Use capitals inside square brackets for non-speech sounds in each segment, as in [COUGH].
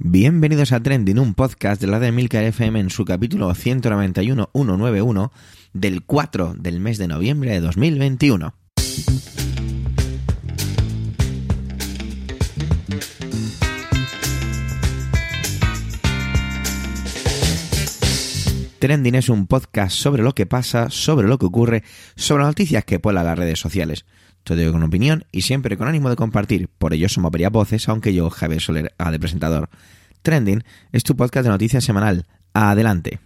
Bienvenidos a Trending, un podcast de la de Milcar FM en su capítulo 191 del 4 del mes de noviembre de 2021. Trending es un podcast sobre lo que pasa, sobre lo que ocurre, sobre noticias que pueblan las redes sociales. Todo con opinión y siempre con ánimo de compartir. Por ello somos varias voces, aunque yo, Javier Soler, a de presentador. Trending es tu podcast de noticias semanal. Adelante.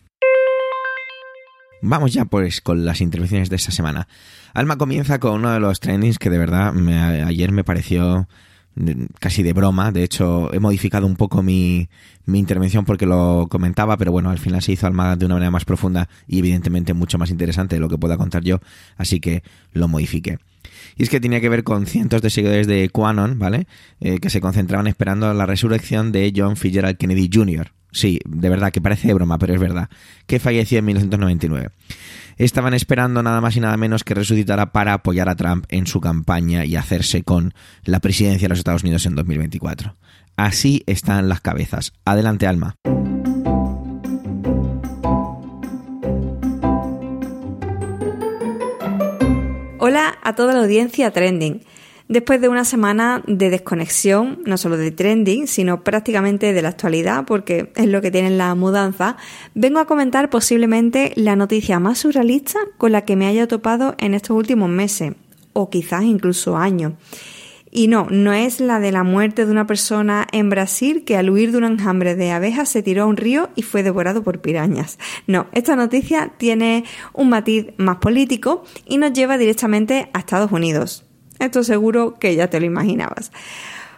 Vamos ya pues con las intervenciones de esta semana. Alma comienza con uno de los trendings que de verdad ayer me pareció casi de broma. De hecho, he modificado un poco mi, mi intervención porque lo comentaba, pero bueno, al final se hizo Alma de una manera más profunda y evidentemente mucho más interesante de lo que pueda contar yo, así que lo modifiqué. Y es que tenía que ver con cientos de seguidores de QAnon, ¿vale? Eh, que se concentraban esperando la resurrección de John Fitzgerald Kennedy Jr. Sí, de verdad, que parece de broma, pero es verdad, que falleció en 1999. Estaban esperando nada más y nada menos que resucitara para apoyar a Trump en su campaña y hacerse con la presidencia de los Estados Unidos en 2024. Así están las cabezas. Adelante, Alma. Hola a toda la audiencia Trending. Después de una semana de desconexión, no solo de trending, sino prácticamente de la actualidad, porque es lo que tienen la mudanza, vengo a comentar posiblemente la noticia más surrealista con la que me haya topado en estos últimos meses, o quizás incluso años. Y no, no es la de la muerte de una persona en Brasil que al huir de un enjambre de abejas se tiró a un río y fue devorado por pirañas. No, esta noticia tiene un matiz más político y nos lleva directamente a Estados Unidos. Esto seguro que ya te lo imaginabas.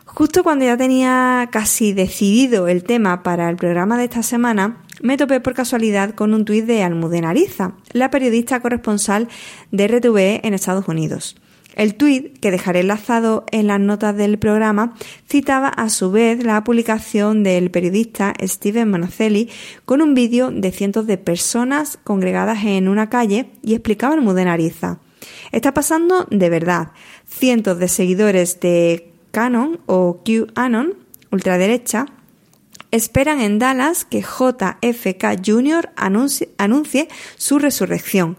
Justo cuando ya tenía casi decidido el tema para el programa de esta semana, me topé por casualidad con un tuit de Almudena Ariza, la periodista corresponsal de RTV en Estados Unidos. El tuit, que dejaré enlazado en las notas del programa, citaba a su vez la publicación del periodista Steven Manocelli con un vídeo de cientos de personas congregadas en una calle y explicaba el Mudenariza. Está pasando de verdad. Cientos de seguidores de Canon o QAnon, ultraderecha, esperan en Dallas que JFK Jr. anuncie, anuncie su resurrección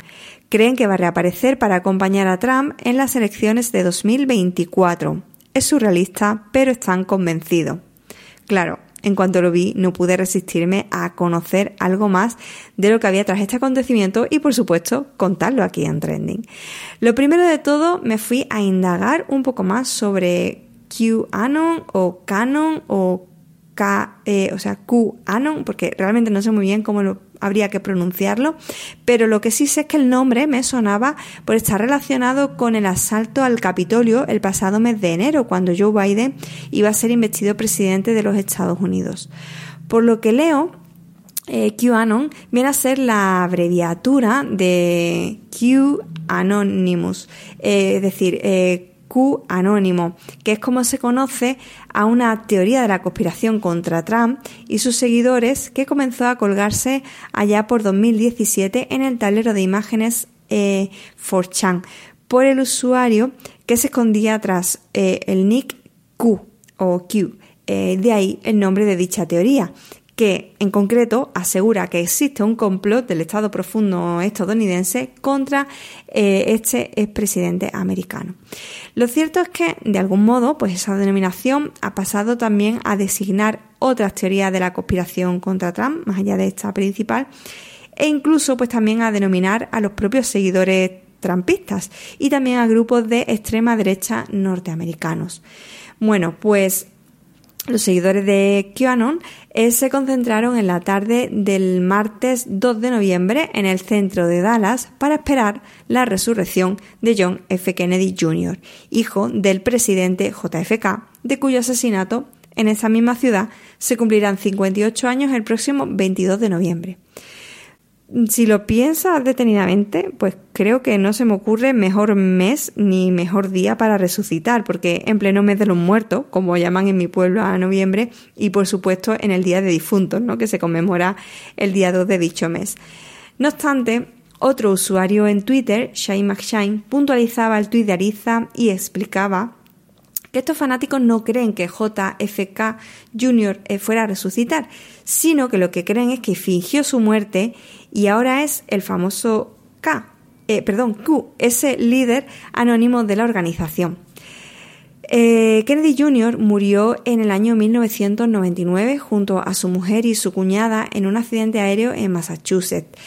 creen que va a reaparecer para acompañar a Trump en las elecciones de 2024. Es surrealista, pero están convencidos. Claro, en cuanto lo vi, no pude resistirme a conocer algo más de lo que había tras este acontecimiento y, por supuesto, contarlo aquí en Trending. Lo primero de todo, me fui a indagar un poco más sobre QAnon o Canon o K, eh, o sea, QAnon, porque realmente no sé muy bien cómo habría que pronunciarlo, pero lo que sí sé es que el nombre me sonaba por estar relacionado con el asalto al Capitolio el pasado mes de enero, cuando Joe Biden iba a ser investido presidente de los Estados Unidos. Por lo que leo, eh, QAnon viene a ser la abreviatura de Q Anonymous, eh, es decir, eh, Q anónimo, que es como se conoce a una teoría de la conspiración contra Trump y sus seguidores que comenzó a colgarse allá por 2017 en el tablero de imágenes eh, 4chan por el usuario que se escondía tras eh, el nick Q o Q. Eh, de ahí el nombre de dicha teoría, que en concreto asegura que existe un complot del Estado profundo estadounidense contra eh, este expresidente americano. Lo cierto es que, de algún modo, pues esa denominación ha pasado también a designar otras teorías de la conspiración contra Trump, más allá de esta principal, e incluso pues también a denominar a los propios seguidores trampistas y también a grupos de extrema derecha norteamericanos. Bueno, pues los seguidores de QAnon eh, se concentraron en la tarde del martes 2 de noviembre en el centro de Dallas para esperar la resurrección de John F. Kennedy Jr., hijo del presidente JFK, de cuyo asesinato en esa misma ciudad se cumplirán 58 años el próximo 22 de noviembre si lo piensas detenidamente, pues creo que no se me ocurre mejor mes ni mejor día para resucitar, porque en pleno mes de los muertos, como llaman en mi pueblo a noviembre, y por supuesto en el Día de Difuntos, ¿no? que se conmemora el día 2 de dicho mes. No obstante, otro usuario en Twitter, Shane McShine, puntualizaba el tuit de Ariza y explicaba que estos fanáticos no creen que JFK Jr. Eh, fuera a resucitar, sino que lo que creen es que fingió su muerte y ahora es el famoso K, eh, perdón, Q, ese líder anónimo de la organización. Eh, Kennedy Jr. murió en el año 1999 junto a su mujer y su cuñada en un accidente aéreo en Massachusetts.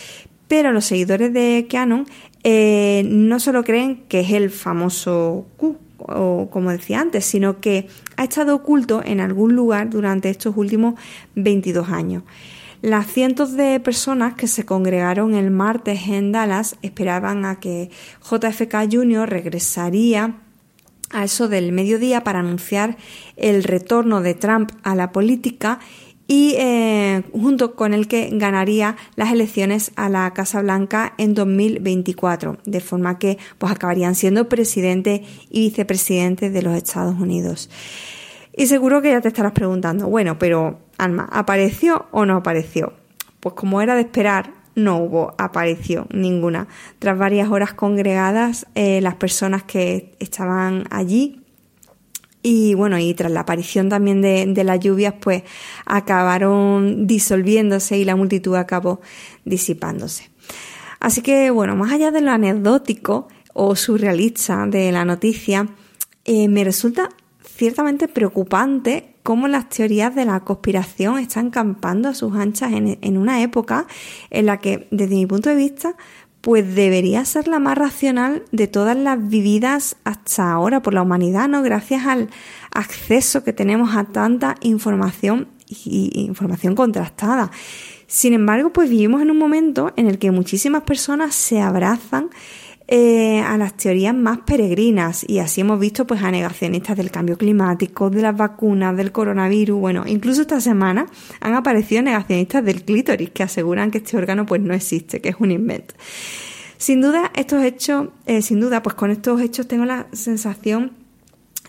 Pero los seguidores de Canon no solo creen que es el famoso Q, o como decía antes, sino que ha estado oculto en algún lugar durante estos últimos 22 años. Las cientos de personas que se congregaron el martes en Dallas esperaban a que JFK Jr. regresaría a eso del mediodía para anunciar el retorno de Trump a la política y eh, junto con el que ganaría las elecciones a la Casa Blanca en 2024, de forma que pues acabarían siendo presidente y vicepresidente de los Estados Unidos. Y seguro que ya te estarás preguntando, bueno, pero Alma, ¿apareció o no apareció? Pues como era de esperar, no hubo aparición ninguna. Tras varias horas congregadas, eh, las personas que estaban allí y bueno, y tras la aparición también de, las lluvias, pues acabaron disolviéndose y la multitud acabó disipándose. Así que bueno, más allá de lo anecdótico o surrealista de la noticia, eh, me resulta ciertamente preocupante cómo las teorías de la conspiración están campando a sus anchas en, en una época en la que, desde mi punto de vista, pues debería ser la más racional de todas las vividas hasta ahora por la humanidad, ¿no? Gracias al acceso que tenemos a tanta información y información contrastada. Sin embargo, pues vivimos en un momento en el que muchísimas personas se abrazan eh, a las teorías más peregrinas y así hemos visto pues a negacionistas del cambio climático, de las vacunas, del coronavirus, bueno, incluso esta semana han aparecido negacionistas del clítoris que aseguran que este órgano pues no existe, que es un invento. Sin duda, estos hechos, eh, sin duda, pues con estos hechos tengo la sensación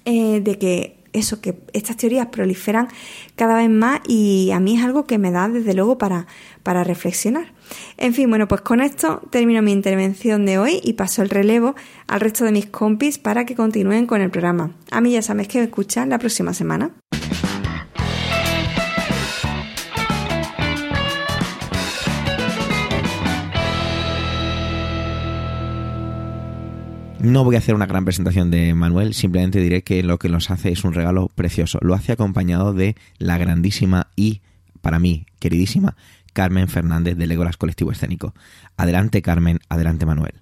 eh, de que eso, que estas teorías proliferan cada vez más y a mí es algo que me da desde luego para, para reflexionar. En fin, bueno, pues con esto termino mi intervención de hoy y paso el relevo al resto de mis compis para que continúen con el programa. A mí ya sabes que me escuchan la próxima semana. No voy a hacer una gran presentación de Manuel, simplemente diré que lo que nos hace es un regalo precioso. Lo hace acompañado de la grandísima y, para mí, queridísima Carmen Fernández de Legolas Colectivo Escénico. Adelante Carmen, adelante Manuel.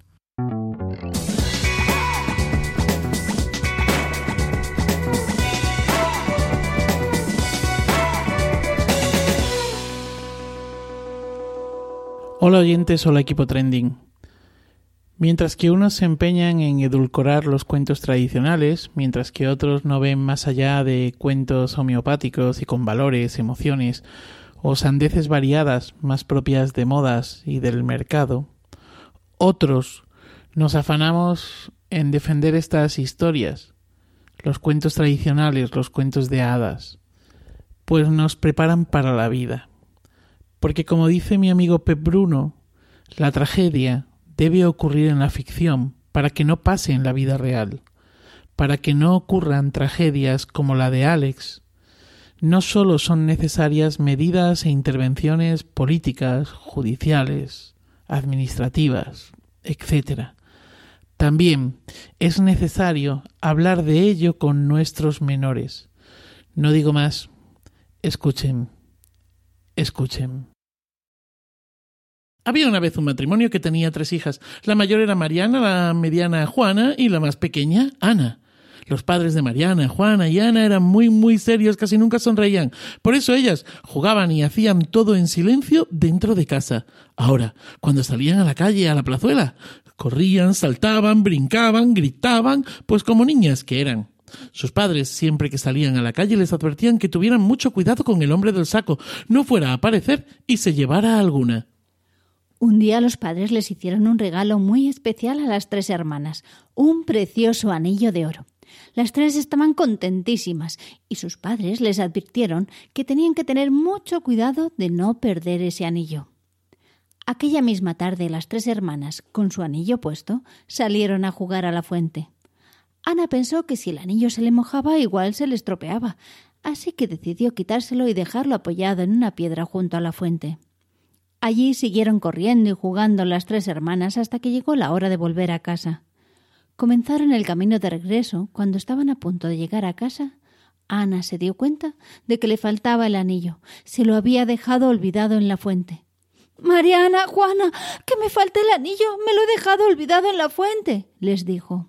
Hola oyentes, hola equipo trending. Mientras que unos se empeñan en edulcorar los cuentos tradicionales, mientras que otros no ven más allá de cuentos homeopáticos y con valores, emociones o sandeces variadas más propias de modas y del mercado, otros nos afanamos en defender estas historias, los cuentos tradicionales, los cuentos de hadas, pues nos preparan para la vida. Porque como dice mi amigo Pep Bruno, la tragedia debe ocurrir en la ficción para que no pase en la vida real, para que no ocurran tragedias como la de Alex. No solo son necesarias medidas e intervenciones políticas, judiciales, administrativas, etc. También es necesario hablar de ello con nuestros menores. No digo más. Escuchen. Escuchen. Había una vez un matrimonio que tenía tres hijas. La mayor era Mariana, la mediana Juana y la más pequeña Ana. Los padres de Mariana, Juana y Ana eran muy, muy serios, casi nunca sonreían. Por eso ellas jugaban y hacían todo en silencio dentro de casa. Ahora, cuando salían a la calle, a la plazuela, corrían, saltaban, brincaban, gritaban, pues como niñas que eran. Sus padres, siempre que salían a la calle, les advertían que tuvieran mucho cuidado con el hombre del saco, no fuera a aparecer y se llevara alguna. Un día los padres les hicieron un regalo muy especial a las tres hermanas, un precioso anillo de oro. Las tres estaban contentísimas y sus padres les advirtieron que tenían que tener mucho cuidado de no perder ese anillo. Aquella misma tarde las tres hermanas, con su anillo puesto, salieron a jugar a la fuente. Ana pensó que si el anillo se le mojaba igual se le estropeaba, así que decidió quitárselo y dejarlo apoyado en una piedra junto a la fuente. Allí siguieron corriendo y jugando las tres hermanas hasta que llegó la hora de volver a casa. Comenzaron el camino de regreso. Cuando estaban a punto de llegar a casa, Ana se dio cuenta de que le faltaba el anillo. Se lo había dejado olvidado en la fuente. Mariana, Juana, que me falta el anillo. Me lo he dejado olvidado en la fuente, les dijo.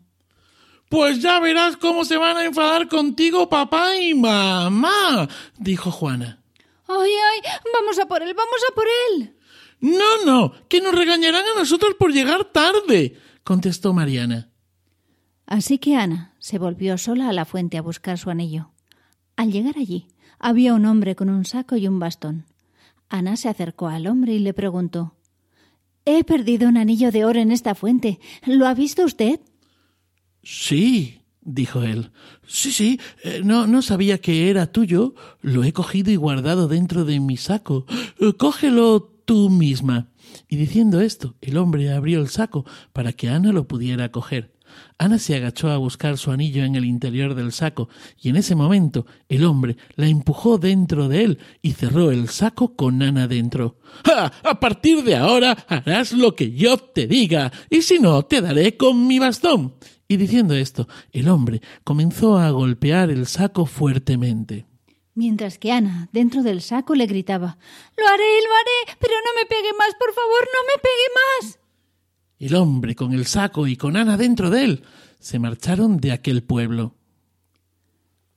Pues ya verás cómo se van a enfadar contigo papá y mamá, dijo Juana. Ay, ay, vamos a por él, vamos a por él. No, no, que nos regañarán a nosotros por llegar tarde, contestó Mariana. Así que Ana se volvió sola a la fuente a buscar su anillo. Al llegar allí, había un hombre con un saco y un bastón. Ana se acercó al hombre y le preguntó He perdido un anillo de oro en esta fuente. ¿Lo ha visto usted? Sí, dijo él. Sí, sí, eh, no, no sabía que era tuyo. Lo he cogido y guardado dentro de mi saco. Eh, cógelo tú misma. Y diciendo esto, el hombre abrió el saco para que Ana lo pudiera coger. Ana se agachó a buscar su anillo en el interior del saco, y en ese momento el hombre la empujó dentro de él y cerró el saco con Ana dentro. ¡Ah! A partir de ahora harás lo que yo te diga, y si no, te daré con mi bastón. Y diciendo esto, el hombre comenzó a golpear el saco fuertemente. Mientras que Ana, dentro del saco, le gritaba Lo haré, lo haré, pero no me pegue más, por favor, no me pegue más. El hombre con el saco y con Ana dentro de él se marcharon de aquel pueblo.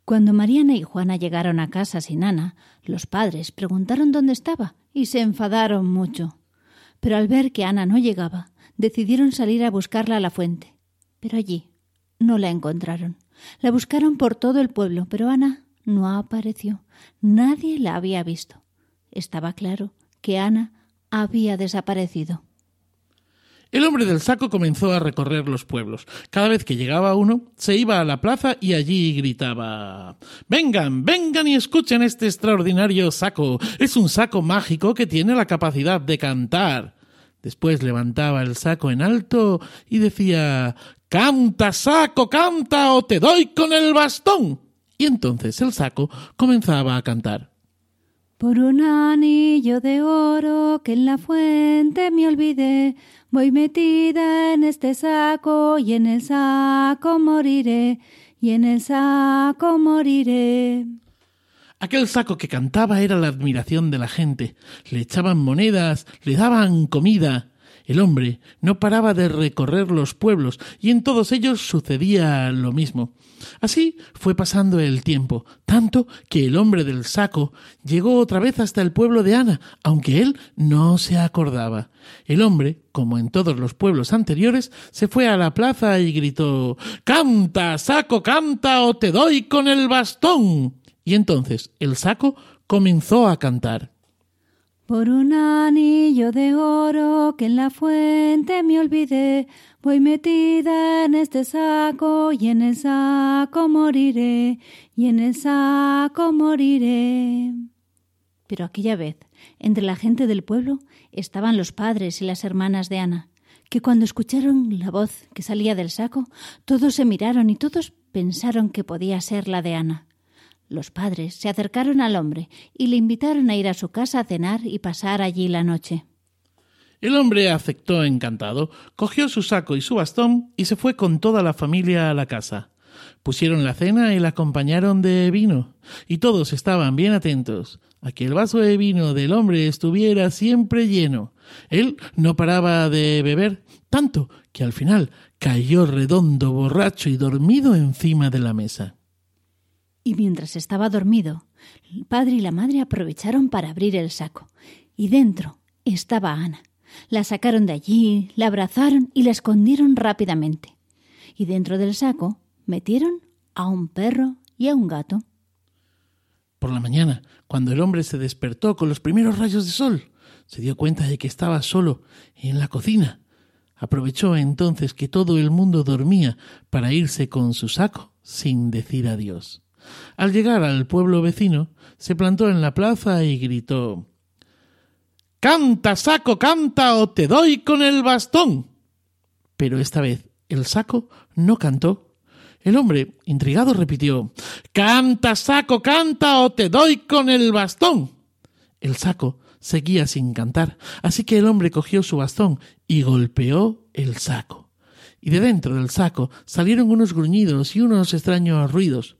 Cuando Mariana y Juana llegaron a casa sin Ana, los padres preguntaron dónde estaba y se enfadaron mucho. Pero al ver que Ana no llegaba, decidieron salir a buscarla a la fuente. Pero allí no la encontraron. La buscaron por todo el pueblo, pero Ana no apareció. Nadie la había visto. Estaba claro que Ana había desaparecido. El hombre del saco comenzó a recorrer los pueblos. Cada vez que llegaba uno, se iba a la plaza y allí gritaba Vengan, vengan y escuchen este extraordinario saco. Es un saco mágico que tiene la capacidad de cantar. Después levantaba el saco en alto y decía Canta, saco, canta, o te doy con el bastón. Y entonces el saco comenzaba a cantar. Por un anillo de oro que en la fuente me olvidé, voy metida en este saco y en el saco moriré, y en el saco moriré. Aquel saco que cantaba era la admiración de la gente. Le echaban monedas, le daban comida. El hombre no paraba de recorrer los pueblos y en todos ellos sucedía lo mismo. Así fue pasando el tiempo, tanto que el hombre del saco llegó otra vez hasta el pueblo de Ana, aunque él no se acordaba. El hombre, como en todos los pueblos anteriores, se fue a la plaza y gritó Canta, saco, canta, o te doy con el bastón. Y entonces el saco comenzó a cantar. Por un anillo de oro que en la fuente me olvidé, voy metida en este saco y en el saco moriré, y en el saco moriré. Pero aquella vez, entre la gente del pueblo, estaban los padres y las hermanas de Ana, que cuando escucharon la voz que salía del saco, todos se miraron y todos pensaron que podía ser la de Ana. Los padres se acercaron al hombre y le invitaron a ir a su casa a cenar y pasar allí la noche. El hombre aceptó encantado, cogió su saco y su bastón y se fue con toda la familia a la casa. Pusieron la cena y la acompañaron de vino, y todos estaban bien atentos a que el vaso de vino del hombre estuviera siempre lleno. Él no paraba de beber, tanto que al final cayó redondo, borracho y dormido encima de la mesa. Y mientras estaba dormido, el padre y la madre aprovecharon para abrir el saco. Y dentro estaba Ana. La sacaron de allí, la abrazaron y la escondieron rápidamente. Y dentro del saco metieron a un perro y a un gato. Por la mañana, cuando el hombre se despertó con los primeros rayos de sol, se dio cuenta de que estaba solo en la cocina. Aprovechó entonces que todo el mundo dormía para irse con su saco sin decir adiós. Al llegar al pueblo vecino, se plantó en la plaza y gritó Canta, saco, canta, o te doy con el bastón. Pero esta vez el saco no cantó. El hombre, intrigado, repitió Canta, saco, canta, o te doy con el bastón. El saco seguía sin cantar, así que el hombre cogió su bastón y golpeó el saco. Y de dentro del saco salieron unos gruñidos y unos extraños ruidos.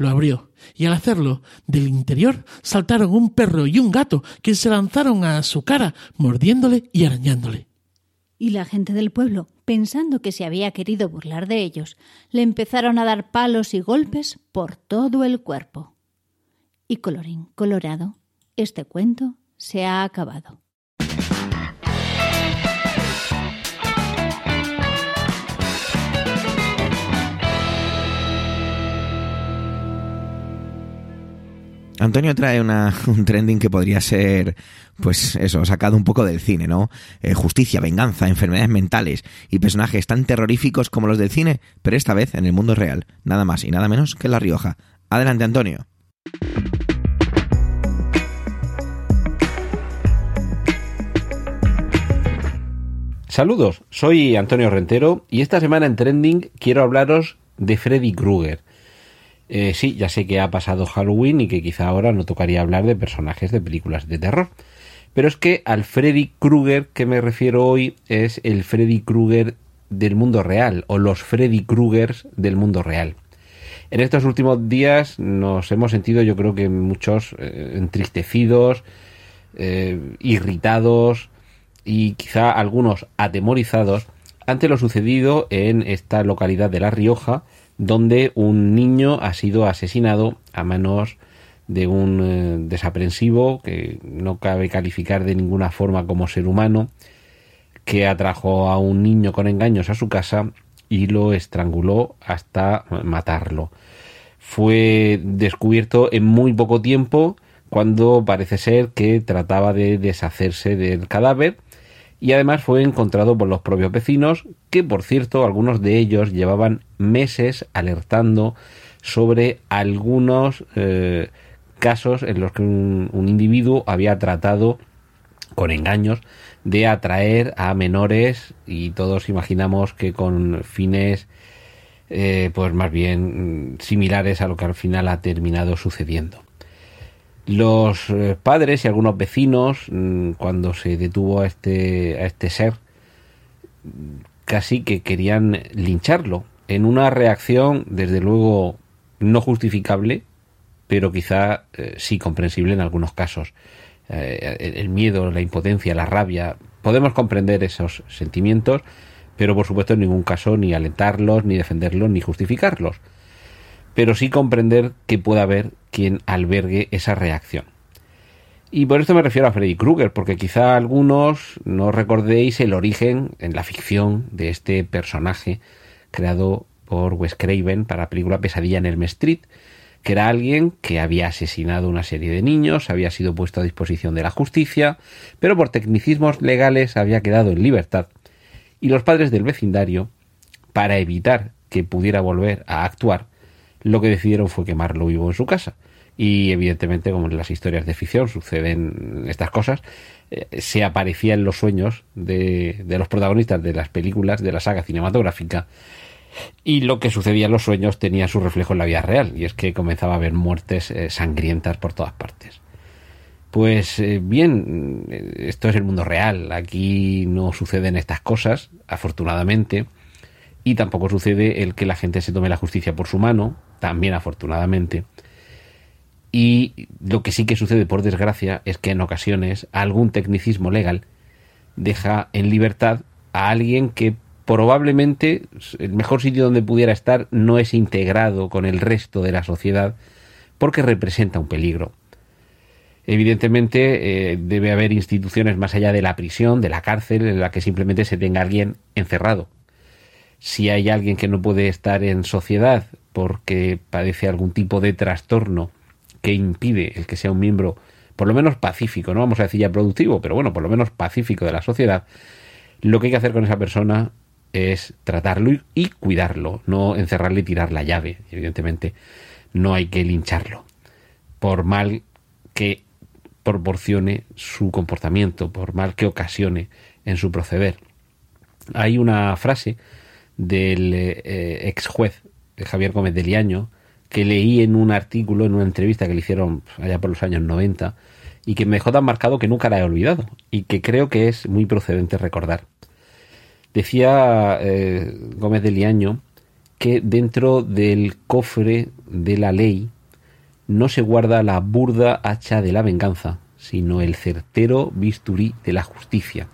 Lo abrió, y al hacerlo, del interior saltaron un perro y un gato que se lanzaron a su cara, mordiéndole y arañándole. Y la gente del pueblo, pensando que se había querido burlar de ellos, le empezaron a dar palos y golpes por todo el cuerpo. Y colorín colorado, este cuento se ha acabado. Antonio trae [LAUGHS] un trending que podría ser, pues eso, sacado un poco del cine, ¿no? Eh, justicia, venganza, enfermedades mentales y personajes tan terroríficos como los del cine, pero esta vez en el mundo real, nada más y nada menos que La Rioja. Adelante, Antonio. Saludos, soy Antonio Rentero y esta semana en Trending quiero hablaros de Freddy Krueger. Eh, sí, ya sé que ha pasado Halloween y que quizá ahora no tocaría hablar de personajes de películas de terror. Pero es que al Freddy Krueger que me refiero hoy es el Freddy Krueger del mundo real o los Freddy Kruegers del mundo real. En estos últimos días nos hemos sentido yo creo que muchos eh, entristecidos, eh, irritados, y quizá algunos atemorizados ante lo sucedido en esta localidad de La Rioja, donde un niño ha sido asesinado a manos de un eh, desaprensivo que no cabe calificar de ninguna forma como ser humano, que atrajo a un niño con engaños a su casa y lo estranguló hasta matarlo. Fue descubierto en muy poco tiempo cuando parece ser que trataba de deshacerse del cadáver y además fue encontrado por los propios vecinos, que por cierto algunos de ellos llevaban meses alertando sobre algunos eh, casos en los que un, individuo había tratado con engaños de atraer a menores y todos imaginamos que con fines eh, pues más bien mm, similares a lo que al final ha terminado sucediendo. Los eh, padres y algunos vecinos, mm, cuando se detuvo a este, a este ser, casi que querían lincharlo, en una reacción, desde luego, no justificable, pero quizá eh, sí comprensible en algunos casos. Eh, el miedo, la impotencia, la rabia, podemos comprender esos sentimientos, pero por supuesto en ningún caso ni alentarlos, ni defenderlos, ni justificarlos pero sí comprender que pueda haber quien albergue esa reacción. Y por esto me refiero a Freddy Krueger, porque quizá algunos no recordéis el origen en la ficción de este personaje creado por Wes Craven para la película Pesadilla en el Street, que era alguien que había asesinado una serie de niños, había sido puesto a disposición de la justicia, pero por tecnicismos legales había quedado en libertad. Y los padres del vecindario, para evitar que pudiera volver a actuar, lo que decidieron fue quemarlo vivo en su casa. Y evidentemente, como en las historias de ficción suceden estas cosas, eh, se aparecía en los sueños de, los protagonistas de las películas de la saga cinematográfica. Y lo que sucedía en los sueños tenía su reflejo en la vida real, y es que comenzaba a haber muertes eh, sangrientas por todas partes. Pues eh, bien, esto es el mundo real, aquí no suceden estas cosas, afortunadamente, y tampoco sucede el que la gente se tome la justicia por su mano, también afortunadamente. Y lo que sí que sucede, por desgracia, es que en ocasiones algún tecnicismo legal deja en libertad a alguien que probablemente el mejor sitio donde pudiera estar no es integrado con el resto de la sociedad porque representa un peligro. Evidentemente eh, debe haber instituciones más allá de la prisión, de la cárcel, en la que simplemente se tenga alguien encerrado. Si hay alguien que no puede estar en sociedad porque padece algún tipo de trastorno que impide el que sea un miembro por lo menos pacífico, no vamos a decir ya productivo, pero bueno, por lo menos pacífico de la sociedad, lo que hay que hacer con esa persona es tratarlo y, cuidarlo, no encerrarle y tirar la llave, evidentemente no hay que lincharlo, por mal que proporcione su comportamiento, por mal que ocasione en su proceder. Hay una frase del eh, ex juez Javier Gómez de Liaño, que leí en un artículo, en una entrevista que le hicieron allá por los años 90, y que me dejó tan marcado que nunca la he olvidado, y que creo que es muy procedente recordar. Decía eh, Gómez de Liaño que dentro del cofre de la ley no se guarda la burda hacha de la venganza, sino el certero bisturí de la justicia.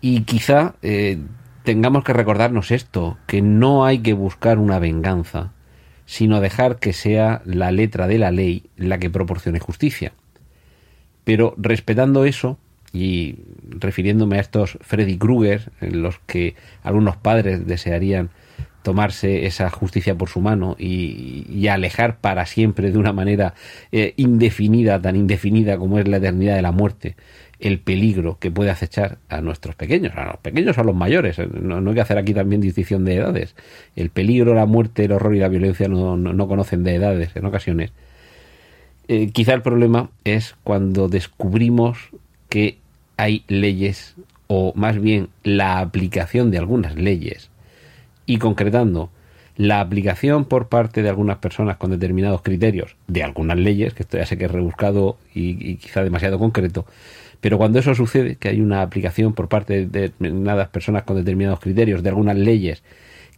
Y quizá eh, tengamos que recordarnos esto, que no hay que buscar una venganza, sino dejar que sea la letra de la ley la que proporcione justicia. Pero respetando eso, y refiriéndome a estos Freddy Krueger, en los que algunos padres desearían tomarse esa justicia por su mano y, alejar para siempre de una manera eh, indefinida, tan indefinida como es la eternidad de la muerte, el peligro que puede acechar a nuestros pequeños, a los pequeños o a los mayores. Eh, no, hay que hacer aquí también distinción de edades. El peligro, la muerte, el horror y la violencia no, conocen de edades en ocasiones. Eh, quizá el problema es cuando descubrimos que hay leyes, o más bien la aplicación de algunas leyes, y concretando la aplicación por parte de algunas personas con determinados criterios de algunas leyes, que esto ya sé que es rebuscado y, quizá demasiado concreto, pero cuando eso sucede, que hay una aplicación por parte de determinadas personas con determinados criterios de algunas leyes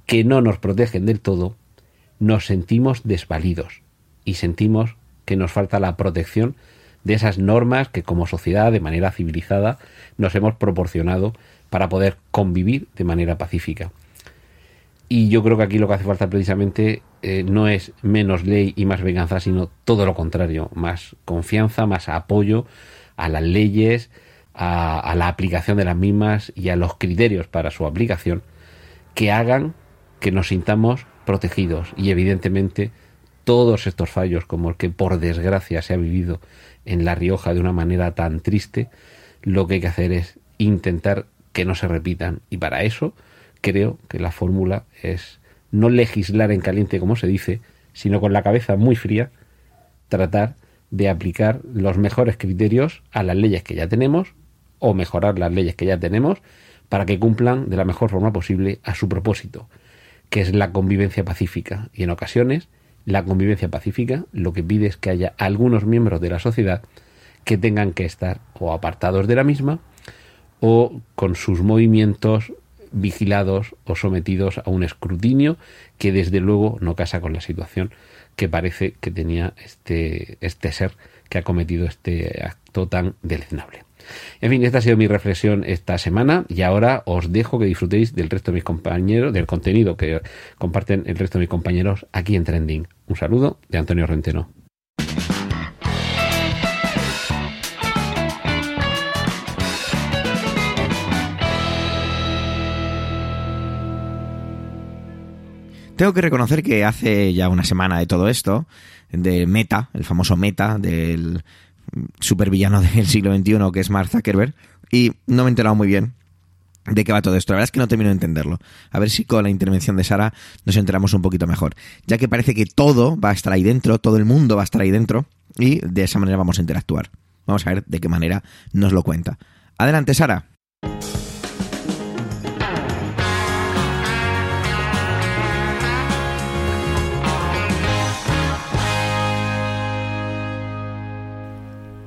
que no nos protegen del todo, nos sentimos desvalidos y sentimos que nos falta la protección de esas normas que como sociedad de manera civilizada nos hemos proporcionado para poder convivir de manera pacífica. Y yo creo que aquí lo que hace falta precisamente eh, no es menos ley y más venganza, sino todo lo contrario, más confianza, más apoyo a las leyes, a, a la aplicación de las mismas y a los criterios para su aplicación que hagan que nos sintamos protegidos. Y evidentemente todos estos fallos como el que por desgracia se ha vivido en La Rioja de una manera tan triste, lo que hay que hacer es intentar que no se repitan. Y para eso creo que la fórmula es no legislar en caliente como se dice, sino con la cabeza muy fría, tratar de aplicar los mejores criterios a las leyes que ya tenemos o mejorar las leyes que ya tenemos para que cumplan de la mejor forma posible a su propósito, que es la convivencia pacífica. Y en ocasiones, la convivencia pacífica lo que pide es que haya algunos miembros de la sociedad que tengan que estar o apartados de la misma o con sus movimientos vigilados o sometidos a un escrutinio que desde luego no casa con la situación que parece que tenía este, este ser que ha cometido este acto tan deleznable. En fin, esta ha sido mi reflexión esta semana y ahora os dejo que disfrutéis del resto de mis compañeros, del contenido que comparten el resto de mis compañeros aquí en Trending. Un saludo de Antonio Renteno. Tengo que reconocer que hace ya una semana de todo esto, de Meta, el famoso Meta del supervillano [LAUGHS] del siglo XXI que es Mark Zuckerberg, y no me he enterado muy bien de qué va todo esto. La verdad es que no termino de entenderlo. A ver si con la intervención de Sara nos enteramos un poquito mejor. Ya que parece que todo va a estar ahí dentro, todo el mundo va a estar ahí dentro, y de esa manera vamos a interactuar. Vamos a ver de qué manera nos lo cuenta. Adelante, Sara.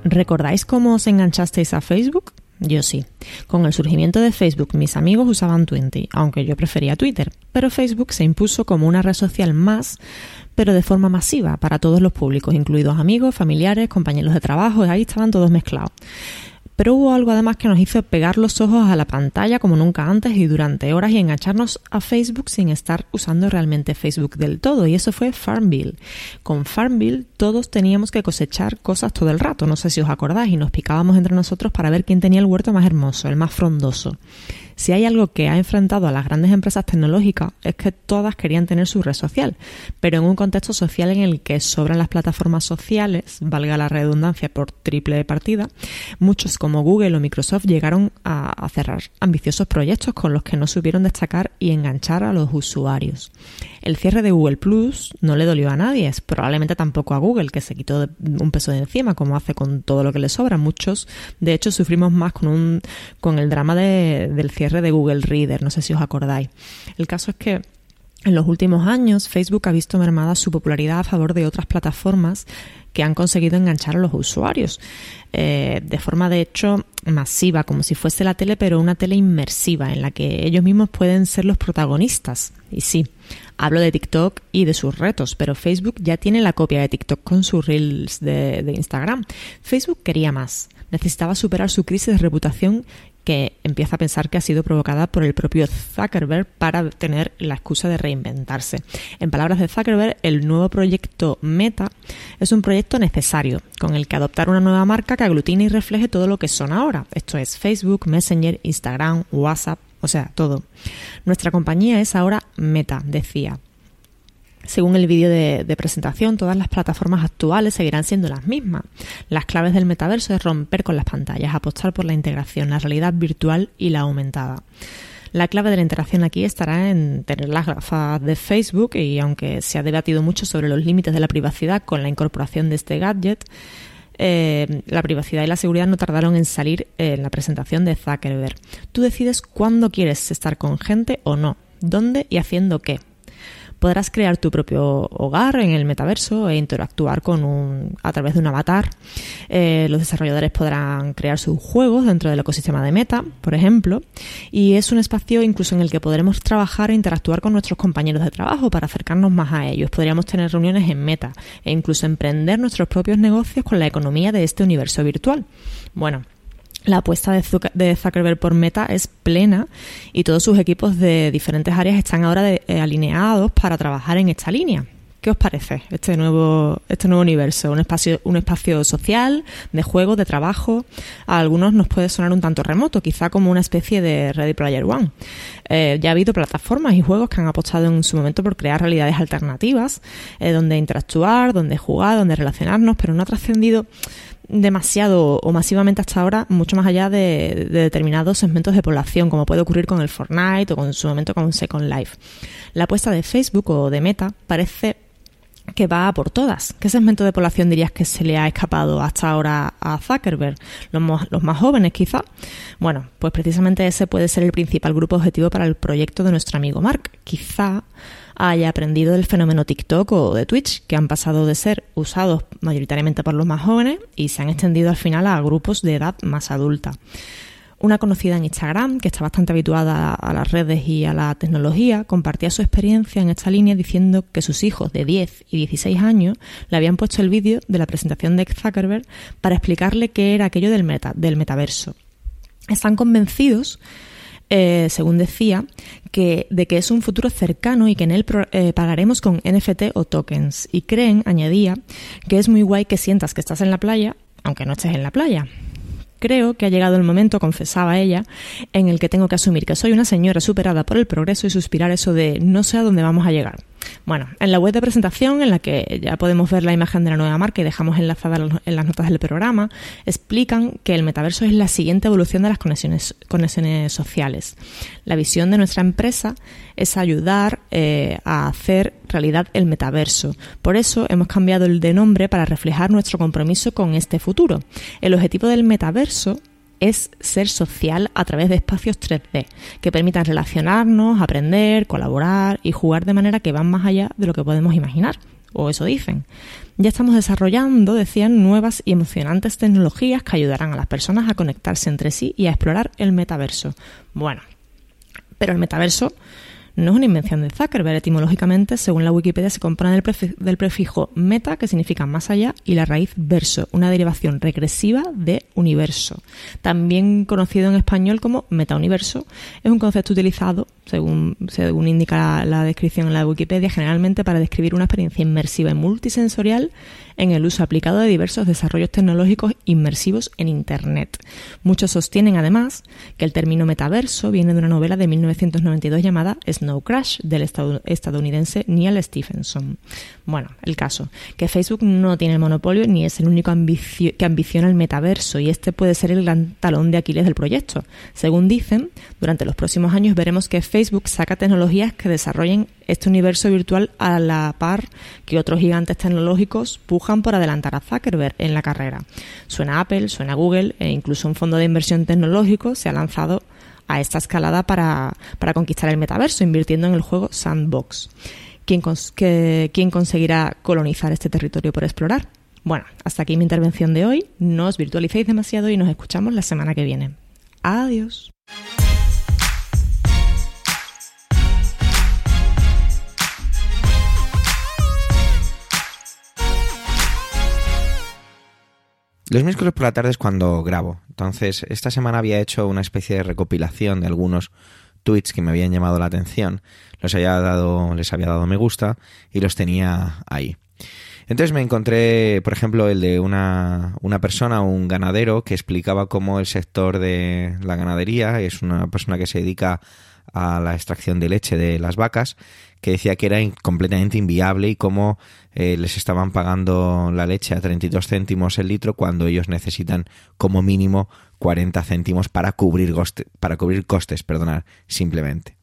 ¿Recordáis cómo os enganchasteis a Facebook? Yo sí. Con el surgimiento de Facebook, mis amigos usaban Twenty, aunque yo prefería Twitter, pero Facebook se impuso como una red social más, pero de forma masiva para todos los públicos, incluidos amigos, familiares, compañeros de trabajo, ahí estaban todos mezclados. Pero hubo algo además que nos hizo pegar los ojos a la pantalla como nunca antes y durante horas y engancharnos a Facebook sin estar usando realmente Facebook del todo. Y eso fue Farmville. Con Farmville todos teníamos que cosechar cosas todo el rato, no sé si os acordáis, y nos picábamos entre nosotros para ver quién tenía el huerto más hermoso, el más frondoso. Si hay algo que ha enfrentado a las grandes empresas tecnológicas es que todas querían tener su red social, pero en un contexto social en el que sobran las plataformas sociales, valga la redundancia por triple partida, muchos como Google o Microsoft llegaron a, cerrar ambiciosos proyectos con los que no supieron destacar y enganchar a los usuarios. El cierre de Google Plus no le dolió a nadie, probablemente tampoco a Google, que se quitó un peso de encima, como hace con todo lo que le sobra. Muchos, de hecho, sufrimos más con, un, con el drama del cierre de Google Reader, no sé si os acordáis. El caso es que En los últimos años, Facebook ha visto mermada su popularidad a favor de otras plataformas que han conseguido enganchar a los usuarios eh, de forma de hecho masiva, como si fuese la tele, pero una tele inmersiva en la que ellos mismos pueden ser los protagonistas. Y sí, hablo de TikTok y de sus retos, pero Facebook ya tiene la copia de TikTok con sus reels de, de Instagram. Facebook quería más, necesitaba superar su crisis de reputación que empieza a pensar que ha sido provocada por el propio Zuckerberg para tener la excusa de reinventarse. En palabras de Zuckerberg, el nuevo proyecto Meta es un proyecto necesario, con el que adoptar una nueva marca que aglutine y refleje todo lo que son ahora. Esto es Facebook, Messenger, Instagram, WhatsApp, o sea, todo. Nuestra compañía es ahora Meta, decía. Según el vídeo de, presentación, todas las plataformas actuales seguirán siendo las mismas. Las claves del metaverso es romper con las pantallas, apostar por la integración, la realidad virtual y la aumentada. La clave de la interacción aquí estará en tener las gafas de Facebook y aunque se ha debatido mucho sobre los límites de la privacidad con la incorporación de este gadget, eh, la privacidad y la seguridad no tardaron en salir en la presentación de Zuckerberg. Tú decides cuándo quieres estar con gente o no, dónde y haciendo qué podrás crear tu propio hogar en el metaverso e interactuar con un, a través de un avatar. Eh, los desarrolladores podrán crear sus juegos dentro del ecosistema de Meta, por ejemplo, y es un espacio incluso en el que podremos trabajar e interactuar con nuestros compañeros de trabajo para acercarnos más a ellos. Podríamos tener reuniones en Meta e incluso emprender nuestros propios negocios con la economía de este universo virtual. Bueno, la apuesta de Zuckerberg por Meta es plena y todos sus equipos de diferentes áreas están ahora eh, alineados para trabajar en esta línea. ¿Qué os parece este nuevo, este nuevo universo? Un espacio, un espacio social, de juego, de trabajo. A algunos nos puede sonar un tanto remoto, quizá como una especie de Ready Player One. Eh, ya ha habido plataformas y juegos que han apostado en su momento por crear realidades alternativas, eh, donde interactuar, donde jugar, donde relacionarnos, pero no ha trascendido demasiado o masivamente hasta ahora, mucho más allá de, determinados segmentos de población, como puede ocurrir con el Fortnite o con su momento con Second Life. La apuesta de Facebook o de Meta parece que va por todas. ¿Qué segmento de población dirías que se le ha escapado hasta ahora a Zuckerberg? ¿Los, los más jóvenes quizá? Bueno, pues precisamente ese puede ser el principal grupo objetivo para el proyecto de nuestro amigo Mark. Quizá haya aprendido del fenómeno TikTok o de Twitch, que han pasado de ser usados mayoritariamente por los más jóvenes y se han extendido al final a grupos de edad más adulta. Una conocida en Instagram, que está bastante habituada a las redes y a la tecnología, compartía su experiencia en esta línea diciendo que sus hijos de 10 y 16 años le habían puesto el vídeo de la presentación de Zuckerberg para explicarle qué era aquello del, meta, del metaverso. Están convencidos eh, según decía, que, de que es un futuro cercano y que en él eh, pagaremos con NFT o tokens. Y creen, añadía, que es muy guay que sientas que estás en la playa, aunque no estés en la playa. Creo que ha llegado el momento, confesaba ella, en el que tengo que asumir que soy una señora superada por el progreso y suspirar eso de no sé a dónde vamos a llegar. Bueno, en la web de presentación, en la que ya podemos ver la imagen de la nueva marca y dejamos enlazada en las notas del programa, explican que el metaverso es la siguiente evolución de las conexiones, sociales. La visión de nuestra empresa es ayudar eh, a hacer realidad el metaverso. Por eso hemos cambiado el de nombre para reflejar nuestro compromiso con este futuro. El objetivo del metaverso es ser social a través de espacios 3D que permitan relacionarnos, aprender, colaborar y jugar de manera que van más allá de lo que podemos imaginar, o eso dicen. Ya estamos desarrollando, decían, nuevas y emocionantes tecnologías que ayudarán a las personas a conectarse entre sí y a explorar el metaverso. Bueno, pero el metaverso no es una invención de Zuckerberg. Etimológicamente, según la Wikipedia, se compone del, prefijo meta, que significa más allá, y la raíz verso, una derivación regresiva de universo. También conocido en español como metauniverso, es un concepto utilizado, según, según indica la descripción en la Wikipedia, generalmente para describir una experiencia inmersiva y multisensorial en el uso aplicado de diversos desarrollos tecnológicos inmersivos en Internet. Muchos sostienen además que el término metaverso viene de una novela de 1992 llamada Snow Crash del estadounidense Neil Stephenson. Bueno, el caso, que Facebook no tiene el monopolio ni es el único que ambiciona el metaverso y este puede ser el gran talón de Aquiles del proyecto. Según dicen, durante los próximos años veremos que Facebook saca tecnologías que desarrollen este universo virtual a la par que otros gigantes tecnológicos pujan por adelantar a Zuckerberg en la carrera. Suena Apple, suena Google e incluso un fondo de inversión tecnológico se ha lanzado a esta escalada para, para conquistar el metaverso, invirtiendo en el juego Sandbox. ¿Quién, ¿Quién conseguirá colonizar este territorio por explorar? Bueno, hasta aquí mi intervención de hoy. No os virtualicéis demasiado y nos escuchamos la semana que viene. Adiós. Los miércoles por la tarde es cuando grabo. Entonces, esta semana había hecho una especie de recopilación de algunos tweets que me habían llamado la atención. Los había dado, les había dado me gusta y los tenía ahí. Entonces me encontré, por ejemplo, el de una, una persona, un ganadero, que explicaba cómo el sector de la ganadería es una persona que se dedica la extracción de leche de las vacas, que decía que era completamente inviable y cómo eh, les estaban pagando la leche a 32 céntimos el litro cuando ellos necesitan como mínimo 40 céntimos para cubrir, para cubrir costes, perdonar, simplemente.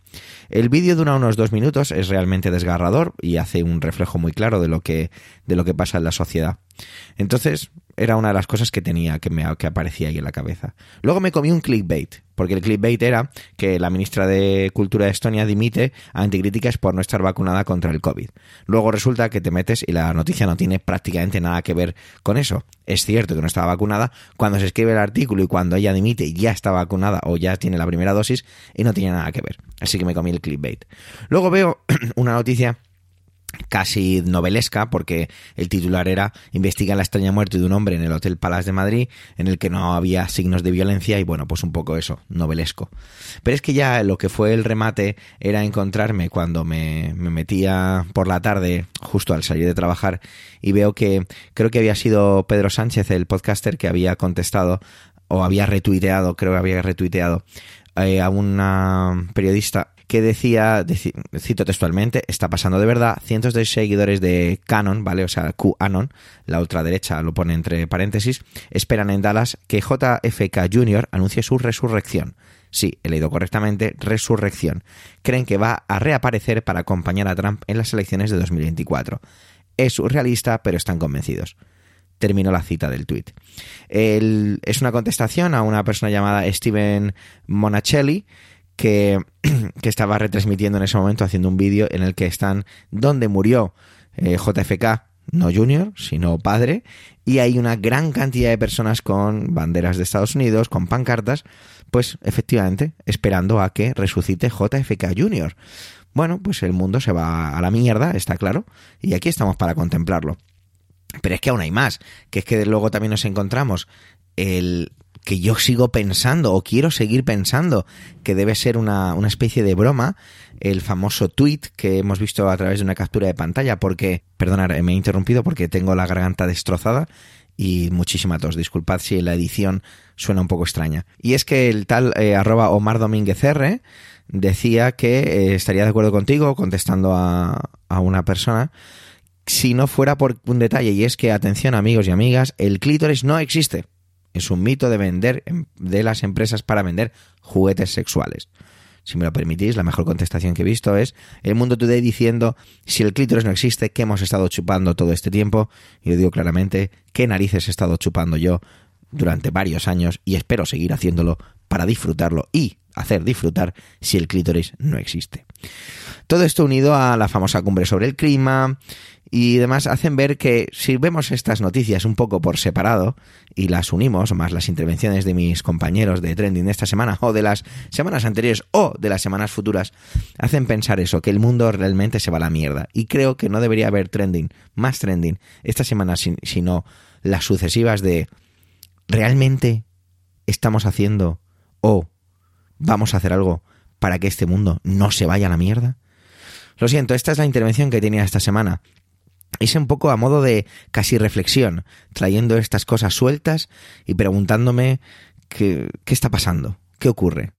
El vídeo dura unos dos minutos, es realmente desgarrador y hace un reflejo muy claro de lo que, de lo que pasa en la sociedad. Entonces, era una de las cosas que tenía, que me que aparecía ahí en la cabeza. Luego me comí un clickbait, porque el clickbait era que la ministra de Cultura de Estonia dimite a anticríticas por no estar vacunada contra el COVID. Luego resulta que te metes y la noticia no tiene prácticamente nada que ver con eso. Es cierto que no estaba vacunada, cuando se escribe el artículo y cuando ella dimite ya está vacunada o ya tiene la primera dosis y no tiene nada que ver. Así que me comí el clickbait. Luego veo [CLEARS THROAT] una noticia casi novelesca porque el titular era investiga la extraña muerte de un hombre en el Hotel Palace de Madrid en el que no había signos de violencia y bueno pues un poco eso novelesco. Pero es que ya lo que fue el remate era encontrarme cuando me, me metía por la tarde justo al salir de trabajar y veo que creo que había sido Pedro Sánchez el podcaster que había contestado o había retuiteado creo que había retuiteado eh, a una periodista que decía, cito textualmente, está pasando de verdad, cientos de seguidores de Canon, ¿vale? O sea, QAnon, la ultraderecha lo pone entre paréntesis, esperan en Dallas que JFK Jr. anuncie su resurrección. Sí, he leído correctamente, resurrección. Creen que va a reaparecer para acompañar a Trump en las elecciones de 2024. Es surrealista, pero están convencidos terminó la cita del tuit. es una contestación a una persona llamada Steven Monachelli, [CLEARS THROAT] que, estaba retransmitiendo en ese momento, haciendo un vídeo en el que están donde murió eh, JFK, no Junior, sino padre, y hay una gran cantidad de personas con banderas de Estados Unidos, con pancartas, pues efectivamente esperando a que resucite JFK Junior. Bueno, pues el mundo se va a la mierda, está claro, y aquí estamos para contemplarlo. Pero es que aún hay más, que es que luego también nos encontramos el que yo sigo pensando o quiero seguir pensando que debe ser una, una especie de broma el famoso tweet que hemos visto a través de una captura de pantalla porque, perdonad, me he interrumpido porque tengo la garganta destrozada y muchísima tos. Disculpad si la edición suena un poco extraña. Y es que el tal eh, arroba Omar Domínguez R decía que eh, estaría de acuerdo contigo contestando a, a una persona si no fuera por un detalle y es que, atención amigos y amigas, el clítoris no existe es un mito de vender em, de las empresas para vender juguetes sexuales. Si me lo permitís, la mejor contestación que he visto es el mundo today diciendo si el clítoris no existe, ¿qué hemos estado chupando todo este tiempo? Y yo digo claramente, ¿qué narices he estado chupando yo durante varios años y espero seguir haciéndolo para disfrutarlo y hacer disfrutar si el clítoris no existe? Todo esto unido a la famosa cumbre sobre el clima y demás hacen ver que si vemos estas noticias un poco por separado y las unimos, más las intervenciones de mis compañeros de trending de esta semana o de las semanas anteriores o de las semanas futuras, hacen pensar eso, que el mundo realmente se va a la mierda. Y creo que no debería haber trending, más trending, esta semana, sino las sucesivas de realmente estamos haciendo o vamos a hacer algo para que este mundo no se vaya a la mierda. Lo siento, esta es la intervención que tenía esta semana es un poco a modo de casi reflexión, trayendo estas cosas sueltas y preguntándome qué, qué está pasando, qué ocurre.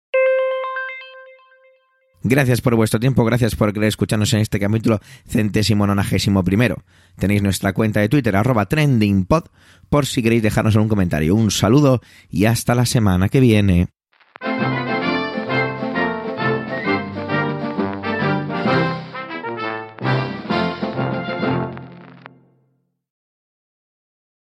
Gracias por vuestro tiempo, gracias por escucharnos en este capítulo centésimo nonagésimo primero. Tenéis nuestra cuenta de Twitter, arroba trendingpod, por si queréis dejarnos algún comentario. Un saludo y hasta la semana que viene.